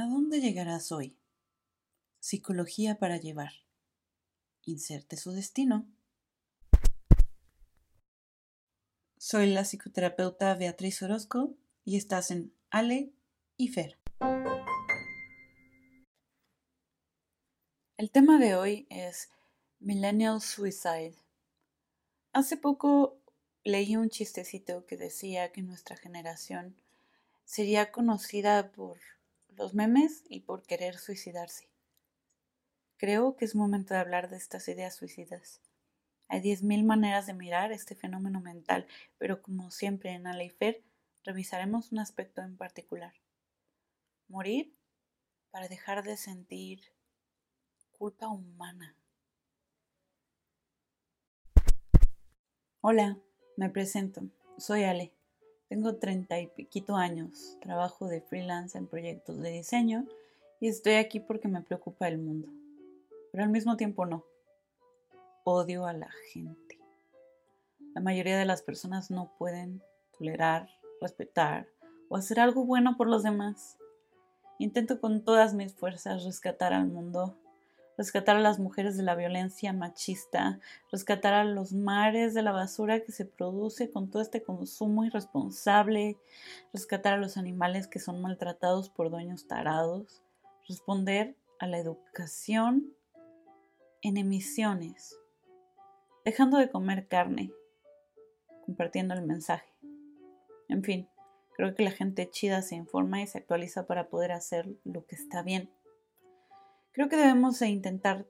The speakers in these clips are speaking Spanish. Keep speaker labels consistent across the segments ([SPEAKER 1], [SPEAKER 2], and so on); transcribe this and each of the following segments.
[SPEAKER 1] ¿A dónde llegarás hoy? Psicología para llevar. Inserte su destino. Soy la psicoterapeuta Beatriz Orozco y estás en Ale y Fer. El tema de hoy es Millennial Suicide. Hace poco leí un chistecito que decía que nuestra generación sería conocida por los memes y por querer suicidarse. Creo que es momento de hablar de estas ideas suicidas. Hay diez mil maneras de mirar este fenómeno mental, pero como siempre en Aleifer revisaremos un aspecto en particular. Morir para dejar de sentir culpa humana. Hola, me presento. Soy Ale. Tengo treinta y piquito años, trabajo de freelance en proyectos de diseño y estoy aquí porque me preocupa el mundo. Pero al mismo tiempo no. Odio a la gente. La mayoría de las personas no pueden tolerar, respetar o hacer algo bueno por los demás. Intento con todas mis fuerzas rescatar al mundo rescatar a las mujeres de la violencia machista, rescatar a los mares de la basura que se produce con todo este consumo irresponsable, rescatar a los animales que son maltratados por dueños tarados, responder a la educación en emisiones, dejando de comer carne, compartiendo el mensaje. En fin, creo que la gente chida se informa y se actualiza para poder hacer lo que está bien Creo que debemos intentar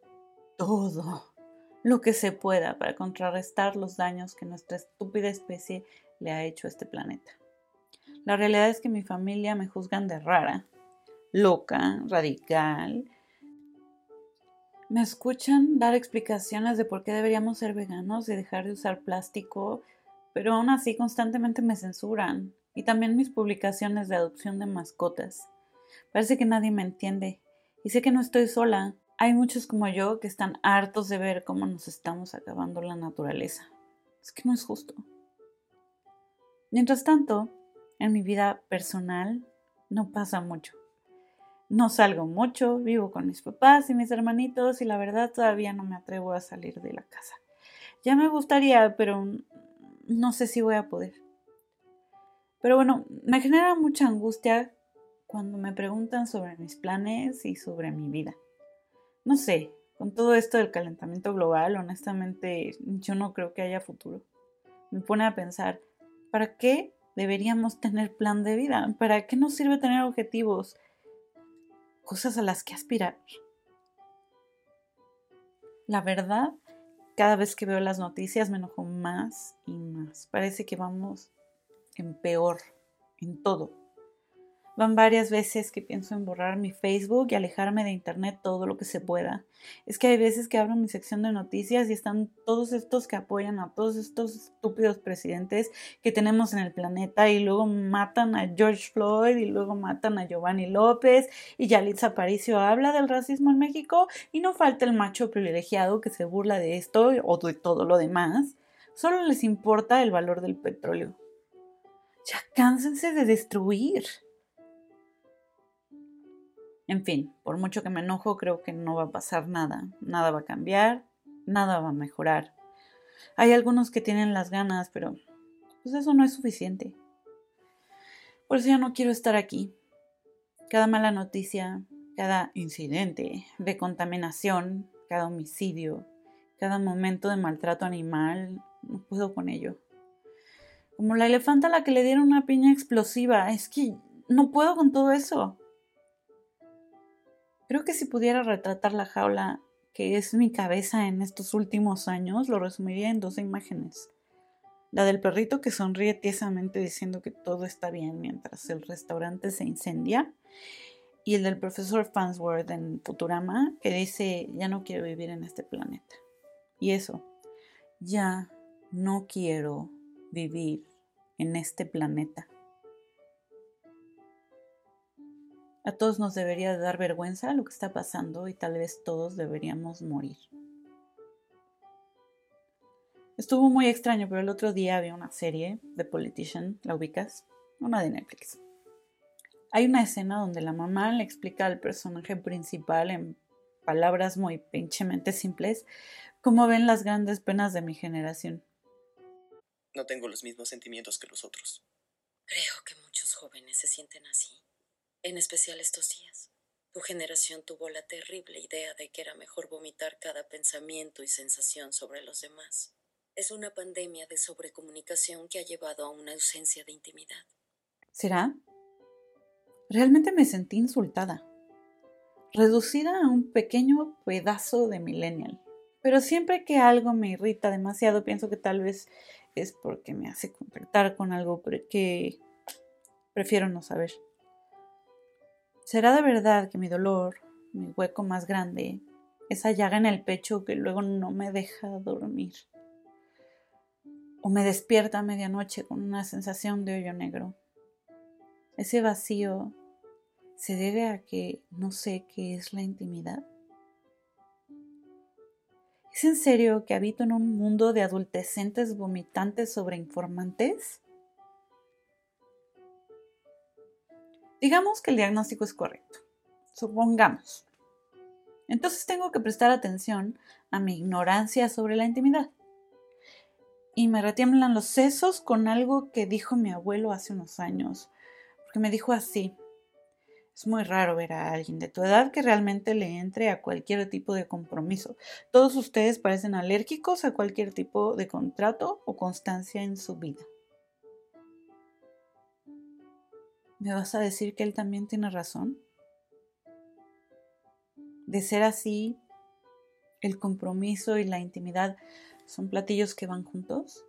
[SPEAKER 1] todo lo que se pueda para contrarrestar los daños que nuestra estúpida especie le ha hecho a este planeta. La realidad es que mi familia me juzgan de rara, loca, radical. Me escuchan dar explicaciones de por qué deberíamos ser veganos y dejar de usar plástico, pero aún así constantemente me censuran. Y también mis publicaciones de adopción de mascotas. Parece que nadie me entiende y sé que no estoy sola. Hay muchos como yo que están hartos de ver cómo nos estamos acabando la naturaleza. Es que no es justo. Mientras tanto, en mi vida personal no pasa mucho. No salgo mucho, vivo con mis papás y mis hermanitos y la verdad todavía no me atrevo a salir de la casa. Ya me gustaría, pero no sé si voy a poder. Pero bueno, me genera mucha angustia cuando me preguntan sobre mis planes y sobre mi vida. No sé, con todo esto del calentamiento global, honestamente yo no creo que haya futuro. Me pone a pensar, ¿para qué deberíamos tener plan de vida? ¿Para qué nos sirve tener objetivos? Cosas a las que aspirar. La verdad, cada vez que veo las noticias me enojo más y más. Parece que vamos en peor, en todo. Van varias veces que pienso en borrar mi Facebook y alejarme de Internet todo lo que se pueda. Es que hay veces que abro mi sección de noticias y están todos estos que apoyan a todos estos estúpidos presidentes que tenemos en el planeta y luego matan a George Floyd y luego matan a Giovanni López y Yalitza Aparicio habla del racismo en México y no falta el macho privilegiado que se burla de esto o de todo lo demás. Solo les importa el valor del petróleo. Ya cánsense de destruir. En fin, por mucho que me enojo, creo que no va a pasar nada. Nada va a cambiar, nada va a mejorar. Hay algunos que tienen las ganas, pero pues eso no es suficiente. Por eso ya no quiero estar aquí. Cada mala noticia, cada incidente de contaminación, cada homicidio, cada momento de maltrato animal, no puedo con ello. Como la elefanta a la que le dieron una piña explosiva, es que no puedo con todo eso. Creo que si pudiera retratar la jaula que es mi cabeza en estos últimos años, lo resumiría en dos imágenes. La del perrito que sonríe tiesamente diciendo que todo está bien mientras el restaurante se incendia. Y el del profesor Fansworth en Futurama que dice, ya no quiero vivir en este planeta. Y eso, ya no quiero vivir en este planeta. A todos nos debería dar vergüenza lo que está pasando y tal vez todos deberíamos morir. Estuvo muy extraño, pero el otro día había una serie de Politician, ¿la ubicas? Una de Netflix. Hay una escena donde la mamá le explica al personaje principal en palabras muy pinchemente simples cómo ven las grandes penas de mi generación.
[SPEAKER 2] No tengo los mismos sentimientos que los otros.
[SPEAKER 3] Creo que muchos jóvenes se sienten así, en especial estos días. Tu generación tuvo la terrible idea de que era mejor vomitar cada pensamiento y sensación sobre los demás. Es una pandemia de sobrecomunicación que ha llevado a una ausencia de intimidad.
[SPEAKER 1] ¿Será? Realmente me sentí insultada, reducida a un pequeño pedazo de millennial. Pero siempre que algo me irrita demasiado, pienso que tal vez es porque me hace contactar con algo que prefiero no saber. ¿Será de verdad que mi dolor, mi hueco más grande, esa llaga en el pecho que luego no me deja dormir? ¿O me despierta a medianoche con una sensación de hoyo negro? Ese vacío se debe a que no sé qué es la intimidad. ¿Es en serio que habito en un mundo de adultecentes vomitantes sobre Digamos que el diagnóstico es correcto. Supongamos. Entonces tengo que prestar atención a mi ignorancia sobre la intimidad. Y me retiemblan los sesos con algo que dijo mi abuelo hace unos años. Porque me dijo así. Es muy raro ver a alguien de tu edad que realmente le entre a cualquier tipo de compromiso. Todos ustedes parecen alérgicos a cualquier tipo de contrato o constancia en su vida. ¿Me vas a decir que él también tiene razón? De ser así, el compromiso y la intimidad son platillos que van juntos.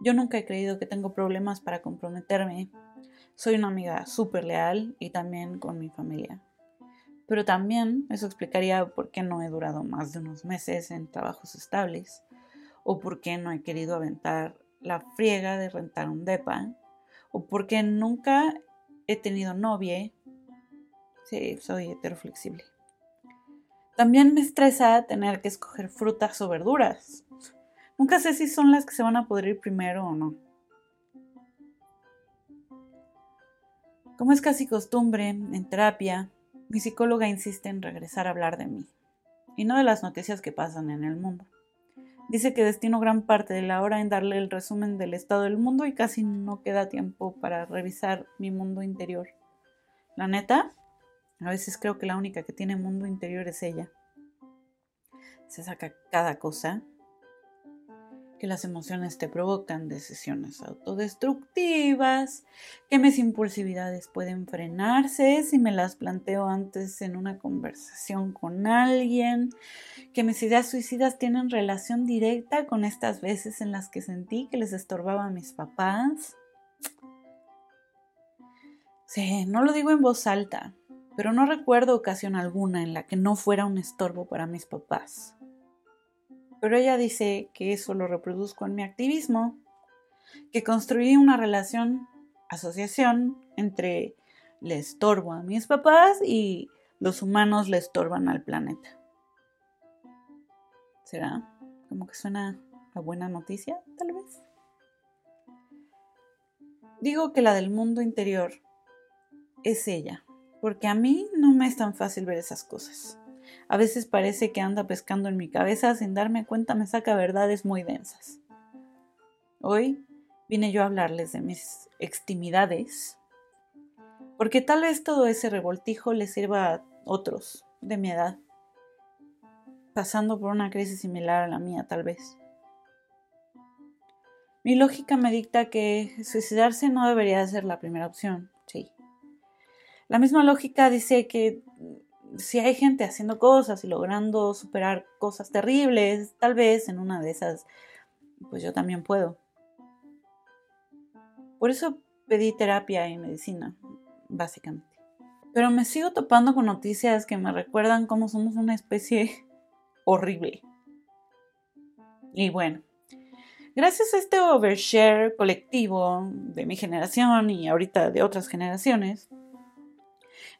[SPEAKER 1] Yo nunca he creído que tengo problemas para comprometerme. Soy una amiga súper leal y también con mi familia. Pero también eso explicaría por qué no he durado más de unos meses en trabajos estables o por qué no he querido aventar la friega de rentar un depa o por qué nunca he tenido novia. Sí, soy heteroflexible. También me estresa tener que escoger frutas o verduras. Nunca sé si son las que se van a poder ir primero o no. Como es casi costumbre, en terapia, mi psicóloga insiste en regresar a hablar de mí, y no de las noticias que pasan en el mundo. Dice que destino gran parte de la hora en darle el resumen del estado del mundo y casi no queda tiempo para revisar mi mundo interior. La neta, a veces creo que la única que tiene mundo interior es ella. Se saca cada cosa que las emociones te provocan decisiones autodestructivas, que mis impulsividades pueden frenarse si me las planteo antes en una conversación con alguien, que mis ideas suicidas tienen relación directa con estas veces en las que sentí que les estorbaba a mis papás. Sí, no lo digo en voz alta, pero no recuerdo ocasión alguna en la que no fuera un estorbo para mis papás. Pero ella dice que eso lo reproduzco en mi activismo, que construí una relación, asociación entre le estorbo a mis papás y los humanos le estorban al planeta. ¿Será? Como que suena a buena noticia, tal vez. Digo que la del mundo interior es ella, porque a mí no me es tan fácil ver esas cosas. A veces parece que anda pescando en mi cabeza sin darme cuenta me saca verdades muy densas. Hoy vine yo a hablarles de mis extimidades, porque tal vez todo ese revoltijo le sirva a otros de mi edad, pasando por una crisis similar a la mía tal vez. Mi lógica me dicta que suicidarse no debería ser la primera opción, sí. La misma lógica dice que si hay gente haciendo cosas y logrando superar cosas terribles, tal vez en una de esas, pues yo también puedo. Por eso pedí terapia y medicina, básicamente. Pero me sigo topando con noticias que me recuerdan cómo somos una especie horrible. Y bueno, gracias a este overshare colectivo de mi generación y ahorita de otras generaciones,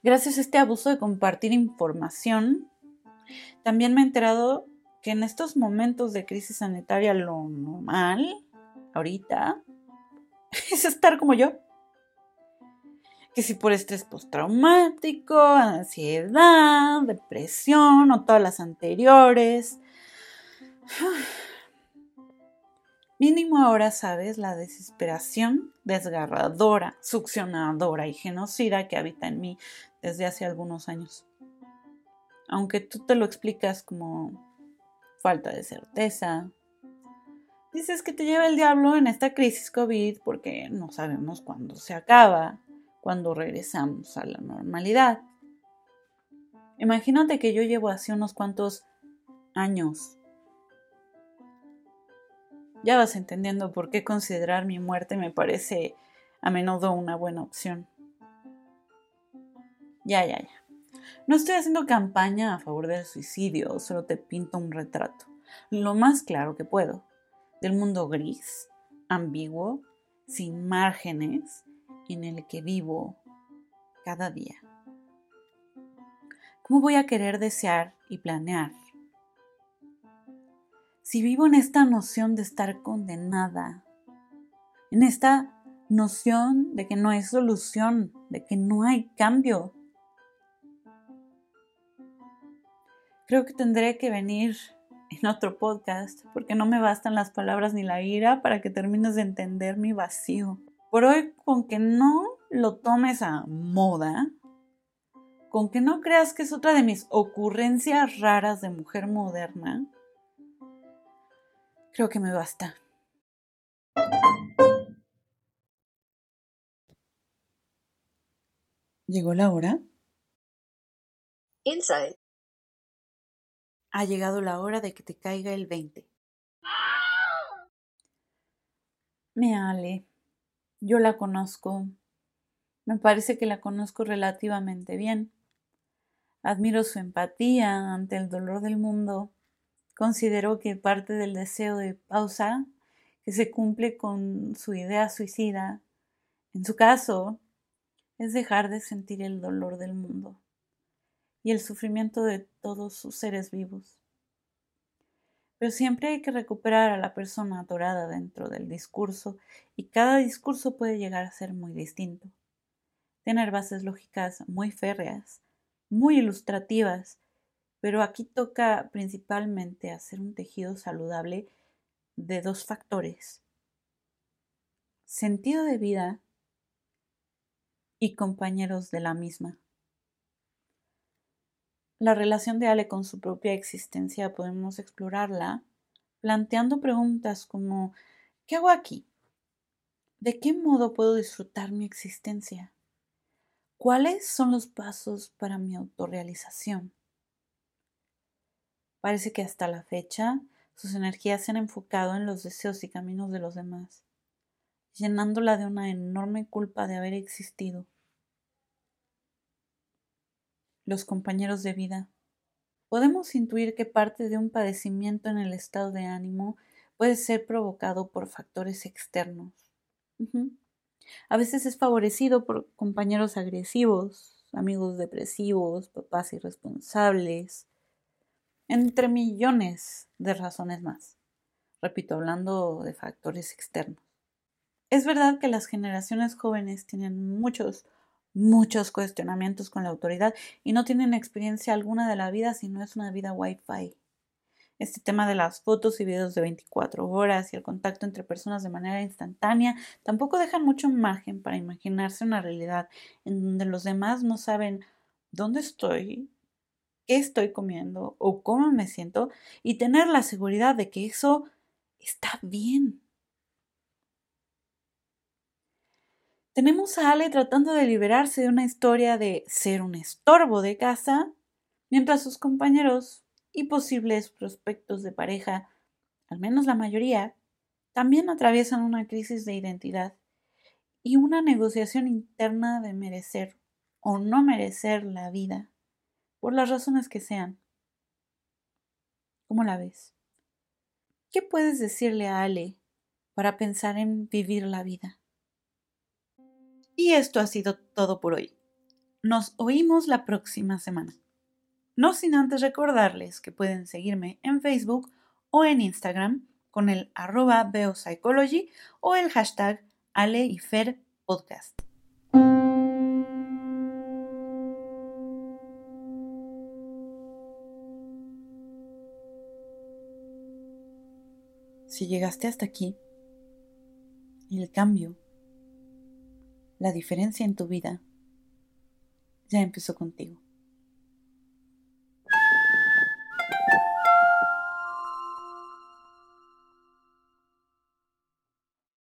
[SPEAKER 1] gracias a este abuso de compartir información, también me he enterado que en estos momentos de crisis sanitaria lo normal, ahorita, es estar como yo que si por estrés postraumático, ansiedad, depresión o todas las anteriores. Mínimo ahora sabes la desesperación desgarradora, succionadora y genocida que habita en mí desde hace algunos años. Aunque tú te lo explicas como falta de certeza, dices que te lleva el diablo en esta crisis COVID porque no sabemos cuándo se acaba cuando regresamos a la normalidad. Imagínate que yo llevo así unos cuantos años. Ya vas entendiendo por qué considerar mi muerte me parece a menudo una buena opción. Ya, ya, ya. No estoy haciendo campaña a favor del suicidio, solo te pinto un retrato, lo más claro que puedo, del mundo gris, ambiguo, sin márgenes, en el que vivo cada día. ¿Cómo voy a querer desear y planear? Si vivo en esta noción de estar condenada, en esta noción de que no hay solución, de que no hay cambio, creo que tendré que venir en otro podcast porque no me bastan las palabras ni la ira para que termines de entender mi vacío. Por hoy, con que no lo tomes a moda, con que no creas que es otra de mis ocurrencias raras de mujer moderna, creo que me basta. ¿Llegó la hora?
[SPEAKER 3] Inside.
[SPEAKER 1] Ha llegado la hora de que te caiga el 20. Me ale. Yo la conozco. Me parece que la conozco relativamente bien. Admiro su empatía ante el dolor del mundo. Considero que parte del deseo de pausa que se cumple con su idea suicida, en su caso, es dejar de sentir el dolor del mundo y el sufrimiento de todos sus seres vivos. Pero siempre hay que recuperar a la persona atorada dentro del discurso y cada discurso puede llegar a ser muy distinto. Tener bases lógicas muy férreas, muy ilustrativas, pero aquí toca principalmente hacer un tejido saludable de dos factores. Sentido de vida y compañeros de la misma. La relación de Ale con su propia existencia podemos explorarla planteando preguntas como ¿qué hago aquí? ¿De qué modo puedo disfrutar mi existencia? ¿Cuáles son los pasos para mi autorrealización? Parece que hasta la fecha sus energías se han enfocado en los deseos y caminos de los demás, llenándola de una enorme culpa de haber existido los compañeros de vida. Podemos intuir que parte de un padecimiento en el estado de ánimo puede ser provocado por factores externos. A veces es favorecido por compañeros agresivos, amigos depresivos, papás irresponsables, entre millones de razones más. Repito, hablando de factores externos. Es verdad que las generaciones jóvenes tienen muchos muchos cuestionamientos con la autoridad y no tienen experiencia alguna de la vida si no es una vida wifi. Este tema de las fotos y videos de 24 horas y el contacto entre personas de manera instantánea tampoco dejan mucho margen para imaginarse una realidad en donde los demás no saben dónde estoy, estoy comiendo o cómo me siento y tener la seguridad de que eso está bien. Tenemos a Ale tratando de liberarse de una historia de ser un estorbo de casa, mientras sus compañeros y posibles prospectos de pareja, al menos la mayoría, también atraviesan una crisis de identidad y una negociación interna de merecer o no merecer la vida, por las razones que sean. ¿Cómo la ves? ¿Qué puedes decirle a Ale para pensar en vivir la vida? Y esto ha sido todo por hoy. Nos oímos la próxima semana. No sin antes recordarles que pueden seguirme en Facebook o en Instagram con el arroba beopsychology o el hashtag Ale y Fer Podcast. Si llegaste hasta aquí, el cambio la diferencia en tu vida ya empezó contigo.